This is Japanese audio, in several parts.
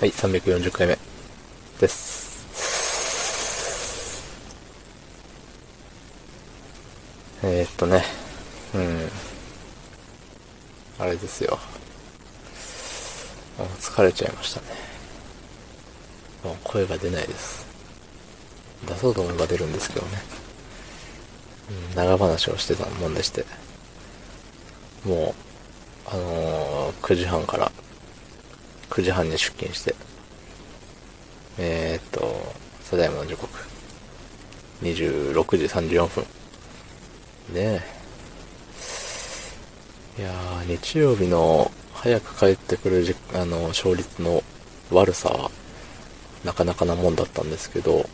はい、340回目です。えー、っとね、うん。あれですよ。もう疲れちゃいましたね。もう声が出ないです。出そうと思えば出るんですけどね。うん、長話をしてたもんでして。もう、あのー、9時半から9時半に出勤して、えー、っと、ただいまの時刻、26時34分。ねえ。いやー、日曜日の早く帰ってくるじあの、勝率の悪さは、なかなかなもんだったんですけど、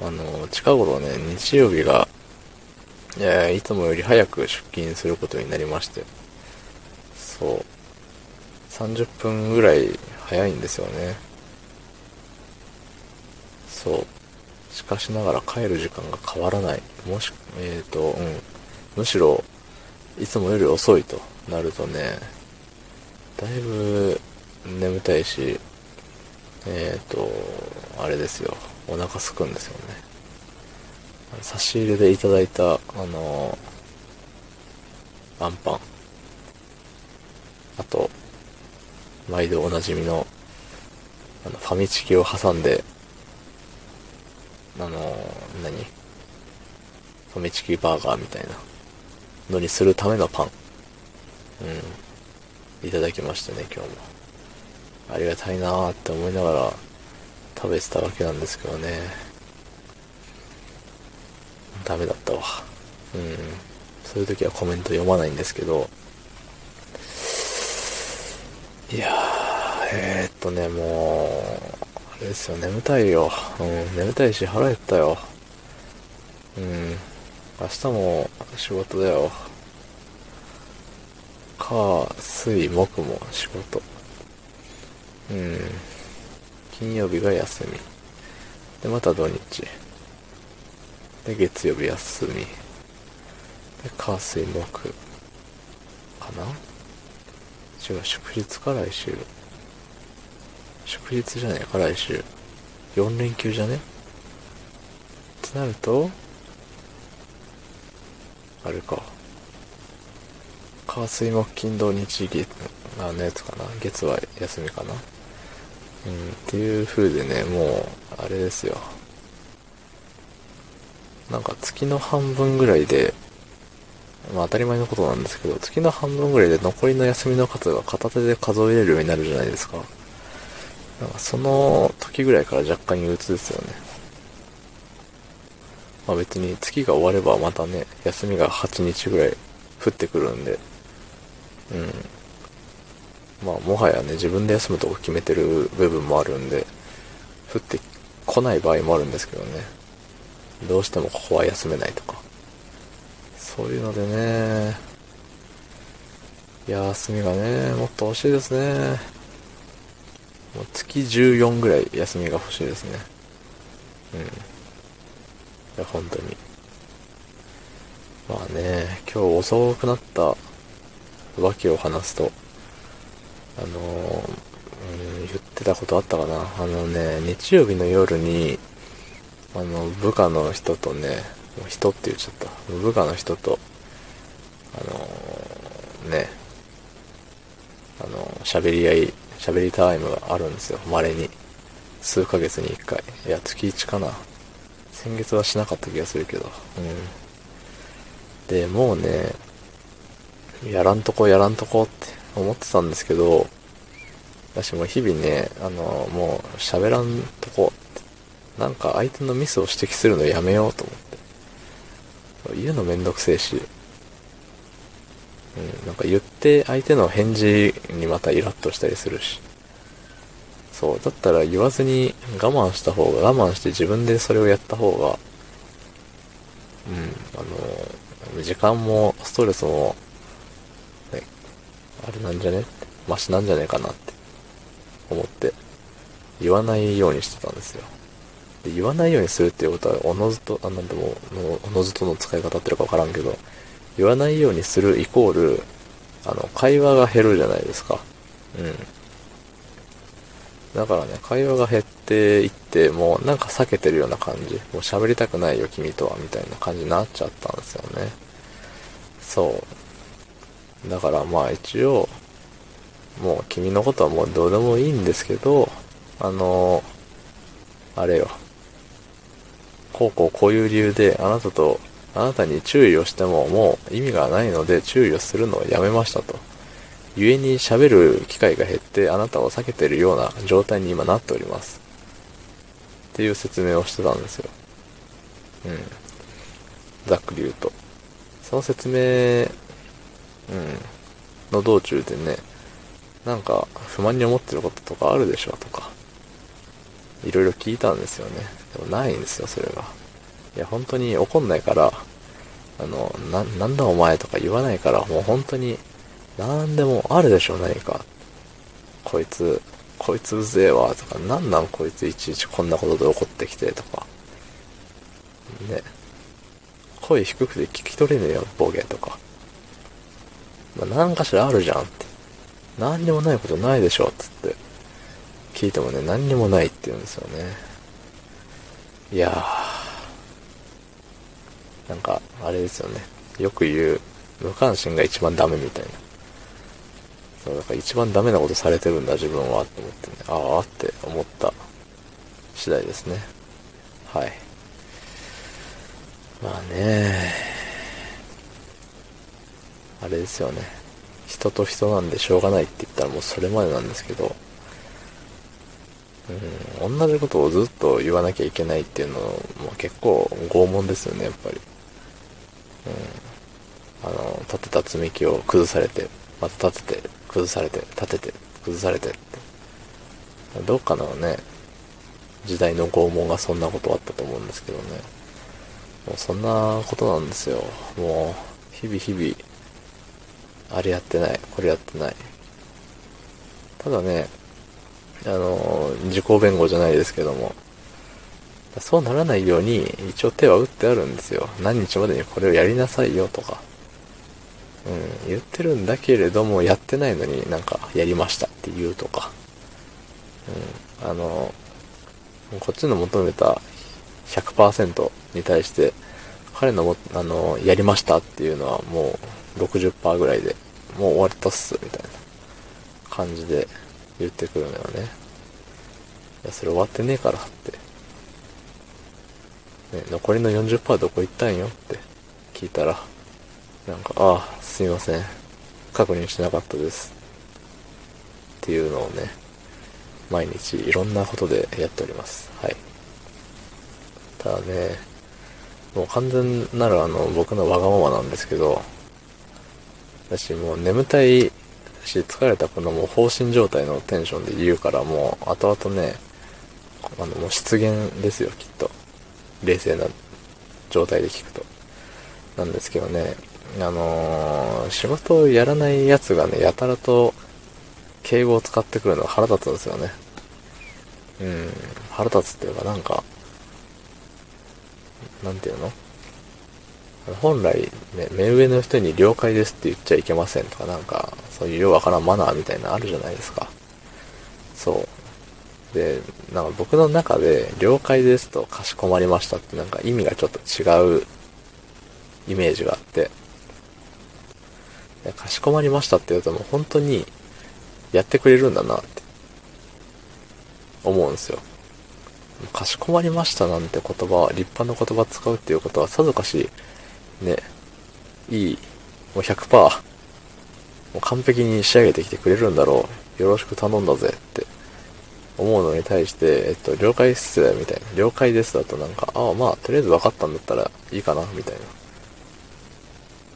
あの、近頃ね、日曜日が、いやいつもより早く出勤することになりまして、そう、30分ぐらい早いんですよね。そう。しかしながら帰る時間が変わらない。もし、えっ、ー、と、うん。むしろ、いつもより遅いとなるとね、だいぶ眠たいし、えっ、ー、と、あれですよ。お腹すくんですよね。差し入れでいただいた、あのアンパン。あと、毎度おなじみの、あの、ファミチキを挟んで、あの、何？ファミチキバーガーみたいなのにするためのパン。うん。いただきましたね、今日も。ありがたいなーって思いながら食べてたわけなんですけどね。ダメだったわ。うん。そういう時はコメント読まないんですけど、いやー、えー、っとね、もう、あれですよ、眠たいよ。うん、眠たいし腹減ったよ。うん、明日も仕事だよ。火、水、木も仕事。うん、金曜日が休み。で、また土日。で、月曜日休み。で、火、水、木。かな？違う、祝日か来週。祝日じゃねえか来週。4連休じゃね？ってなると、あれか。火水木金土日月、あのやつかな。月は休みかな。うん、っていう風でね、もう、あれですよ。なんか月の半分ぐらいで、まあ当たり前のことなんですけど、月の半分ぐらいで残りの休みの数が片手で数えれるようになるじゃないですか。なんかその時ぐらいから若干憂鬱ですよね。まあ別に月が終わればまたね、休みが8日ぐらい降ってくるんで、うん。まあもはやね、自分で休むとこ決めてる部分もあるんで、降ってこない場合もあるんですけどね。どうしてもここは休めないとか。そういうのでね、休みがね、もっと欲しいですね。もう月14ぐらい休みが欲しいですね。うん。いや、本当に。まあね、今日遅くなった訳を話すと、あのうん、言ってたことあったかな。あのね、日曜日の夜に、あの、部下の人とね、人って言っちゃった。部下の人と、あのー、ね、あのー、喋り合い、喋りタイムがあるんですよ。稀に。数ヶ月に一回。いや、月1かな。先月はしなかった気がするけど。うん。で、もうね、やらんとこやらんとこって思ってたんですけど、私も日々ね、あのー、もう喋らんとこ、なんか相手のミスを指摘するのやめようと思って。言うのめんどくせえし、うん、なんか言って相手の返事にまたイラッとしたりするし。そう、だったら言わずに我慢した方が、我慢して自分でそれをやった方が、うん、あの、時間もストレスも、ね、あれなんじゃね？マシなんじゃねえかなって思って、言わないようにしてたんですよ。で言わないようにするっていうことは、おのずと、あ、なんでも、おのずとの使い方ってるかわからんけど、言わないようにするイコール、あの、会話が減るじゃないですか。うん。だからね、会話が減っていって、もうなんか避けてるような感じ。もう喋りたくないよ、君とは、みたいな感じになっちゃったんですよね。そう。だからまあ一応、もう君のことはもうどうでもいいんですけど、あのあれよ。こうこうこういう理由であなたと、あなたに注意をしてももう意味がないので注意をするのをやめましたと。故に喋る機会が減ってあなたを避けてるような状態に今なっております。っていう説明をしてたんですよ。うん。ざっくり言うと。その説明、うん、の道中でね、なんか不満に思ってることとかあるでしょとか、いろいろ聞いたんですよね。でもないんですよ、それが。いや、本当に怒んないから、あの、な、なんだお前とか言わないから、もう本当になんでもあるでしょ、何か。こいつ、こいつうぜえわ、とか、なんなんこいついちいちこんなことで怒ってきて、とか。ね。声低くて聞き取れねえよ、ボケとか。まあ、何かしらあるじゃんって。何にもないことないでしょ、つって。聞いてもね、何にもないって言うんですよね。いやー。なんか、あれですよね。よく言う、無関心が一番ダメみたいな。そう、だから一番ダメなことされてるんだ、自分は、って思ってね、ああって思った次第ですね。はい。まあね、あれですよね。人と人なんでしょうがないって言ったらもうそれまでなんですけど、うん、同じことをずっと言わなきゃいけないっていうのも結構拷問ですよね、やっぱり。うん。あの、立てた積み木を崩されて、また立てて、崩されて、立てて、崩されてって。どっかのね、時代の拷問がそんなことあったと思うんですけどね。もうそんなことなんですよ。もう、日々日々、あれやってない、これやってない。ただね、あの、自己弁護じゃないですけども、そうならないように一応手は打ってあるんですよ。何日までにこれをやりなさいよとか。うん、言ってるんだけれども、やってないのになんか、やりましたって言うとか。うん、あの、こっちの求めた100%に対して、彼のも、あの、やりましたっていうのはもう60%ぐらいで、もう終わったっす、みたいな感じで言ってくるのよね。いや、それ終わってねえからって。ね、残りの40%どこ行ったんよって聞いたら、なんか、ああ、すいません。確認しなかったです。っていうのをね、毎日いろんなことでやっております。はい。ただね、もう完全なるあの、僕のわがままなんですけど、私もう眠たいし、疲れたこのもう放心状態のテンションで言うからもう後々ね、あのもう失言ですよ、きっと。冷静な状態で聞くと。なんですけどね、あのー、仕事をやらないやつがね、やたらと敬語を使ってくるのが腹立つんですよね。うん、腹立つっていうかなんか、なんていうの？本来、ね、目上の人に了解ですって言っちゃいけませんとかなんか、そういうようわからんマナーみたいなのあるじゃないですか。そう。で、なんか僕の中で、了解ですとかしこまりましたってなんか意味がちょっと違うイメージがあって、かしこまりましたって言うともう本当にやってくれるんだなって思うんですよ。かしこまりましたなんて言葉は、立派な言葉使うっていうことはさぞかし、ね、いい、もう100%、もう完璧に仕上げてきてくれるんだろう。よろしく頼んだぜって思うのに対して、えっと、了解っす、みたいな。了解ですだとなんか、ああ、まあ、とりあえず分かったんだったらいいかな、みたいな。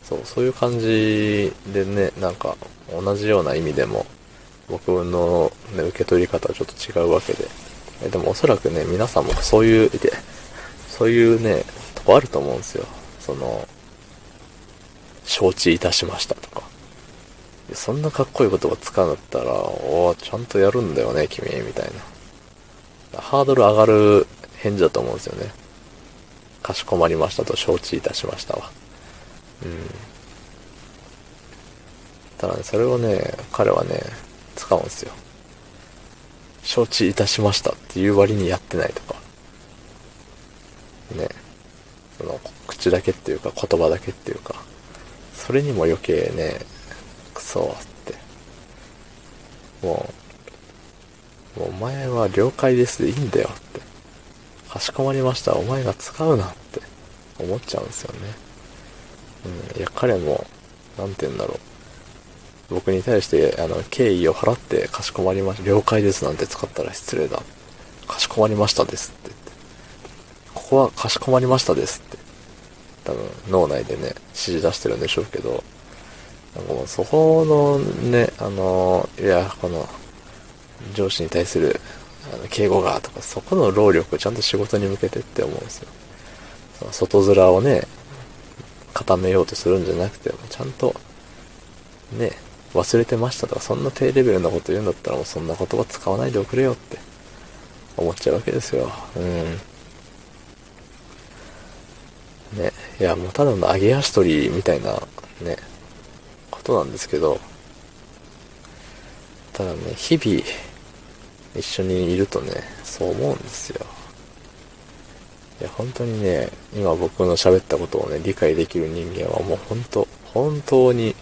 そう、そういう感じでね、なんか、同じような意味でも、僕の、ね、受け取り方はちょっと違うわけで。えでもおそらくね、皆さんもそういう、で、そういうね、とこあると思うんですよ。その、承知いたしましたとか。そんなかっこいい言葉使うんだったら、おおちゃんとやるんだよね、君、みたいな。ハードル上がる返事だと思うんですよね。かしこまりましたと承知いたしましたわ。うん。ただね、それをね、彼はね、使うんですよ。承知いたしましたっていう割にやってないとか。ね。その、口だけっていうか言葉だけっていうか、それにも余計ね、クソって。もう、お前は了解ですでいいんだよって。かしこまりました。お前が使うなって思っちゃうんですよね。うん。いや、彼も、なんて言うんだろう。僕に対して、あの、敬意を払ってかしこまりました。了解ですなんて使ったら失礼だ。かしこまりましたですって。こはかしこまりましたですって。多分、脳内でね、指示出してるんでしょうけど、もうそこのね、あの、いや、この、上司に対する、あの、敬語がとか、そこの労力をちゃんと仕事に向けてって思うんですよ。外面をね、固めようとするんじゃなくて、ちゃんと、ね、忘れてましたとか、そんな低レベルなこと言うんだったらもうそんな言葉使わないでおくれよって思っちゃうわけですよ。うん。ね。いや、もうただの揚げ足取りみたいな、ね、ことなんですけど、ただね、日々、一緒にいるとね、そう思うんですよ。いや、本当にね、今僕の喋ったことをね、理解できる人間はもう本当、本当に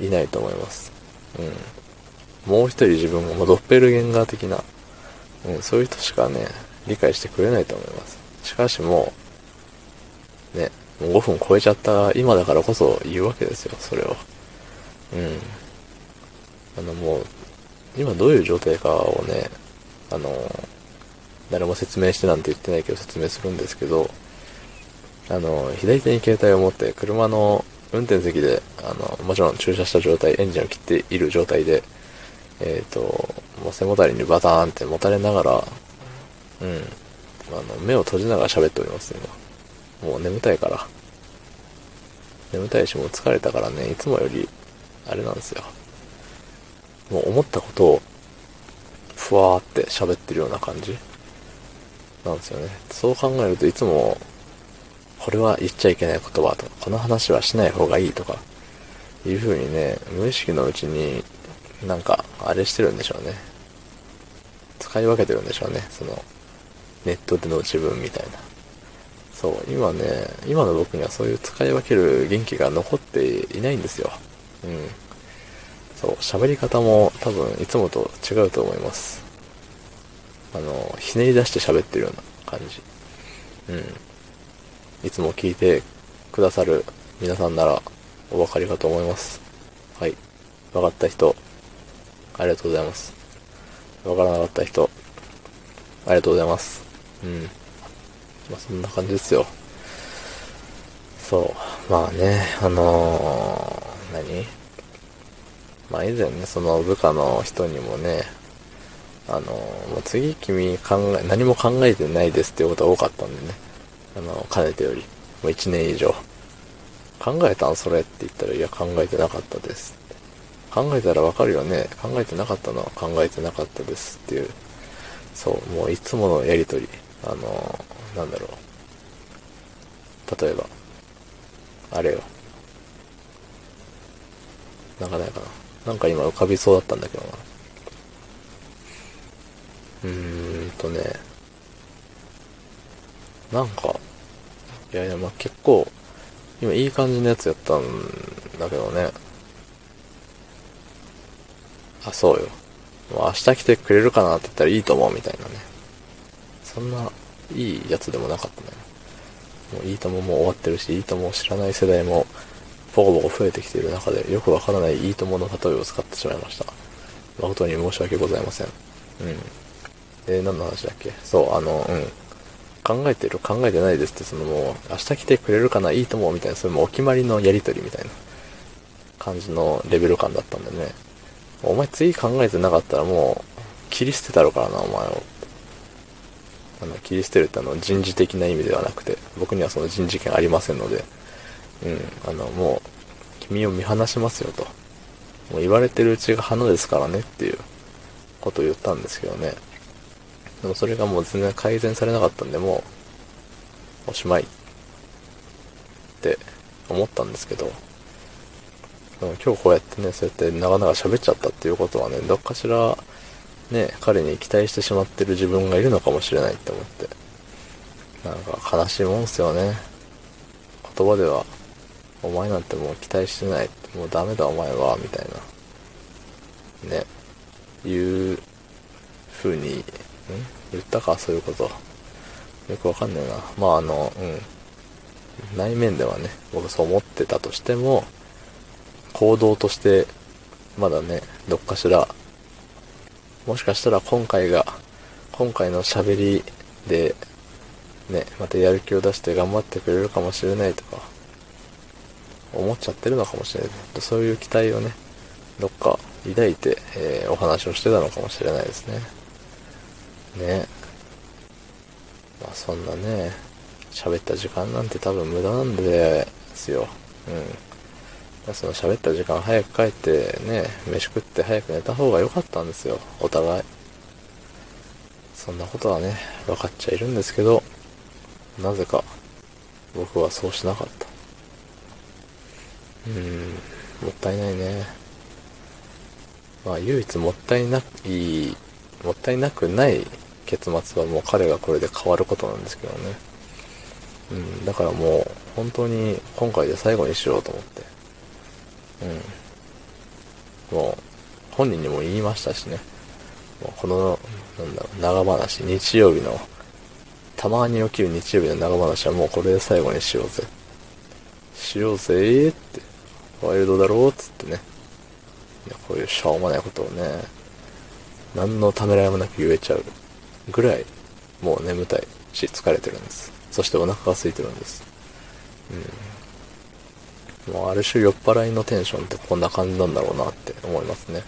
いないと思います。うん。もう一人自分もドッペルゲンガー的な、うん、そういう人しかね、理解してくれないと思います。しかしもう、ね、もう5分超えちゃった今だからこそ言うわけですよ、それを。うん。あのもう、今どういう状態かをね、あの、誰も説明してなんて言ってないけど説明するんですけど、あの、左手に携帯を持って車の運転席で、あの、もちろん駐車した状態、エンジンを切っている状態で、えっ、ー、と、もう背もたれにバターンって持たれながら、うん、あの、目を閉じながら喋っております、今。もう眠たいから。眠たいし、もう疲れたからね、いつもより、あれなんですよ。もう思ったことを、ふわーって喋ってるような感じなんですよね。そう考えるといつもこれは言っちゃいけない言葉とか、この話はしない方がいいとか、いう風にね、無意識のうちに、なんか、あれしてるんでしょうね。使い分けてるんでしょうね。その、ネットでの自分みたいな。そう、今ね、今の僕にはそういう使い分ける元気が残っていないんですよ。うん。そう、喋り方も多分いつもと違うと思います。あの、ひねり出して喋ってるような感じ。うん。いつも聞いてくださる皆さんならお分かりかと思います。はい。分かった人、ありがとうございます。分からなかった人、ありがとうございます。うん。まあそんな感じですよ。そう。まあね、あのー、何？まあ以前ね、その部下の人にもね、あのー、もう次君考え、何も考えてないですっていうことが多かったんでね。あの、かねてより、もう1年以上。考えたんそれって言ったら、いや、考えてなかったですって。考えたらわかるよね。考えてなかったのは考えてなかったですっていう。そう、もういつものやりとり。あの、なんだろう。例えば、あれよ。なんかないかな。なんか今浮かびそうだったんだけどな。うーんとね、なんか、いやいや、まあ結構、今いい感じのやつやったんだけどね。あ、そうよ。もう明日来てくれるかなって言ったらいいと思うみたいなね。そんな、いいやつでもなかったね。もういいとももう終わってるし、いいともを知らない世代も、ボコボコ増えてきている中で、よくわからないいいともの例えを使ってしまいました。誠に申し訳ございません。うん。えー、何の話だっけ？そう、あの、うん。考えてる？考えてないですって、そのもう、明日来てくれるかな？いいと思うみたいな、それもお決まりのやりとりみたいな感じのレベル感だったんでね。お前次考えてなかったらもう、切り捨てたろからな、お前を。あの、切り捨てるってあの、人事的な意味ではなくて、僕にはその人事権ありませんので、うん、あの、もう、君を見放しますよと。もう言われてるうちが花ですからねっていうことを言ったんですけどね。でもそれがもう全然改善されなかったんで、もう、おしまいって思ったんですけど、でも今日こうやってね、そうやって長々喋っちゃったっていうことはね、どっかしら、ね、彼に期待してしまってる自分がいるのかもしれないって思って。なんか悲しいもんすよね。言葉では、お前なんてもう期待してない。もうダメだお前は、みたいな。ね。いう風に、ん？言ったか、そういうこと。よくわかんないな。まああの、うん。内面ではね、僕そう思ってたとしても、行動として、まだね、どっかしら、もしかしたら今回が、今回の喋りで、ね、またやる気を出して頑張ってくれるかもしれないとか、思っちゃってるのかもしれない。そういう期待をね、どっか抱いて、えー、お話をしてたのかもしれないですね。ね。まあそんなね、喋った時間なんて多分無駄なんですよ。うん。その喋った時間早く帰ってね、飯食って早く寝た方が良かったんですよ。お互い。そんなことはね、分かっちゃいるんですけど、なぜか僕はそうしなかった。うーん、もったいないね。まあ唯一もったいない、もったいなくない結末はもう彼がこれで変わることなんですけどね。うん、だからもう本当に今回で最後にしようと思って。うん。もう本人にも言いましたしね。もうこの、なんだろう、長話、日曜日のたまに起きる日曜日の長話はもうこれで最後にしようぜ。しようぜって、ワイルドだろうっつってね。こういうしょうもないことをね、何のためらいもなく言えちゃうぐらい、もう眠たいし疲れてるんです。そしてお腹が空いてるんです。うん。もうある種酔っ払いのテンションってこんな感じなんだろうなって思いますね。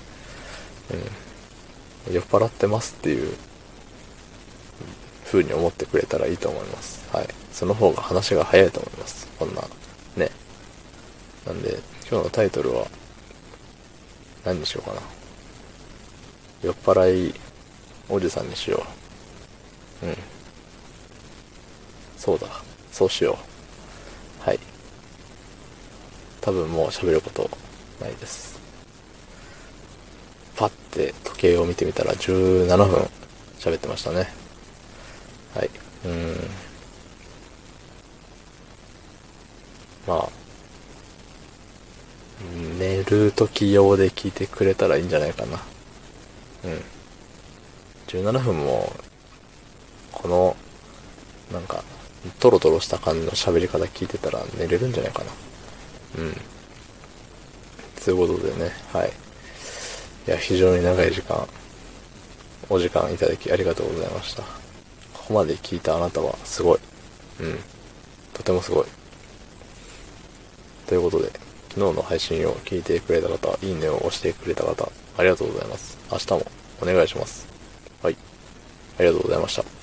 うん。酔っ払ってますっていう風に思ってくれたらいいと思います。はい。その方が話が早いと思います。こんな、ね。なんで、今日のタイトルは、何にしようかな。酔っ払いおじさんにしよう。うん。そうだ。そうしよう。はい。多分もう喋ることないです。パッて時計を見てみたら17分喋ってましたね。はい。うん。まあ、寝る時用で聞いてくれたらいいんじゃないかな。うん。17分も、この、なんか、トロトロした感じの喋り方聞いてたら寝れるんじゃないかな。うん。ということでね、はい。いや、非常に長い時間、お時間いただきありがとうございました。ここまで聞いたあなたはすごい。うん。とてもすごい。ということで、昨日の配信を聞いてくれた方、いいねを押してくれた方、ありがとうございます。明日もお願いします。はい。ありがとうございました。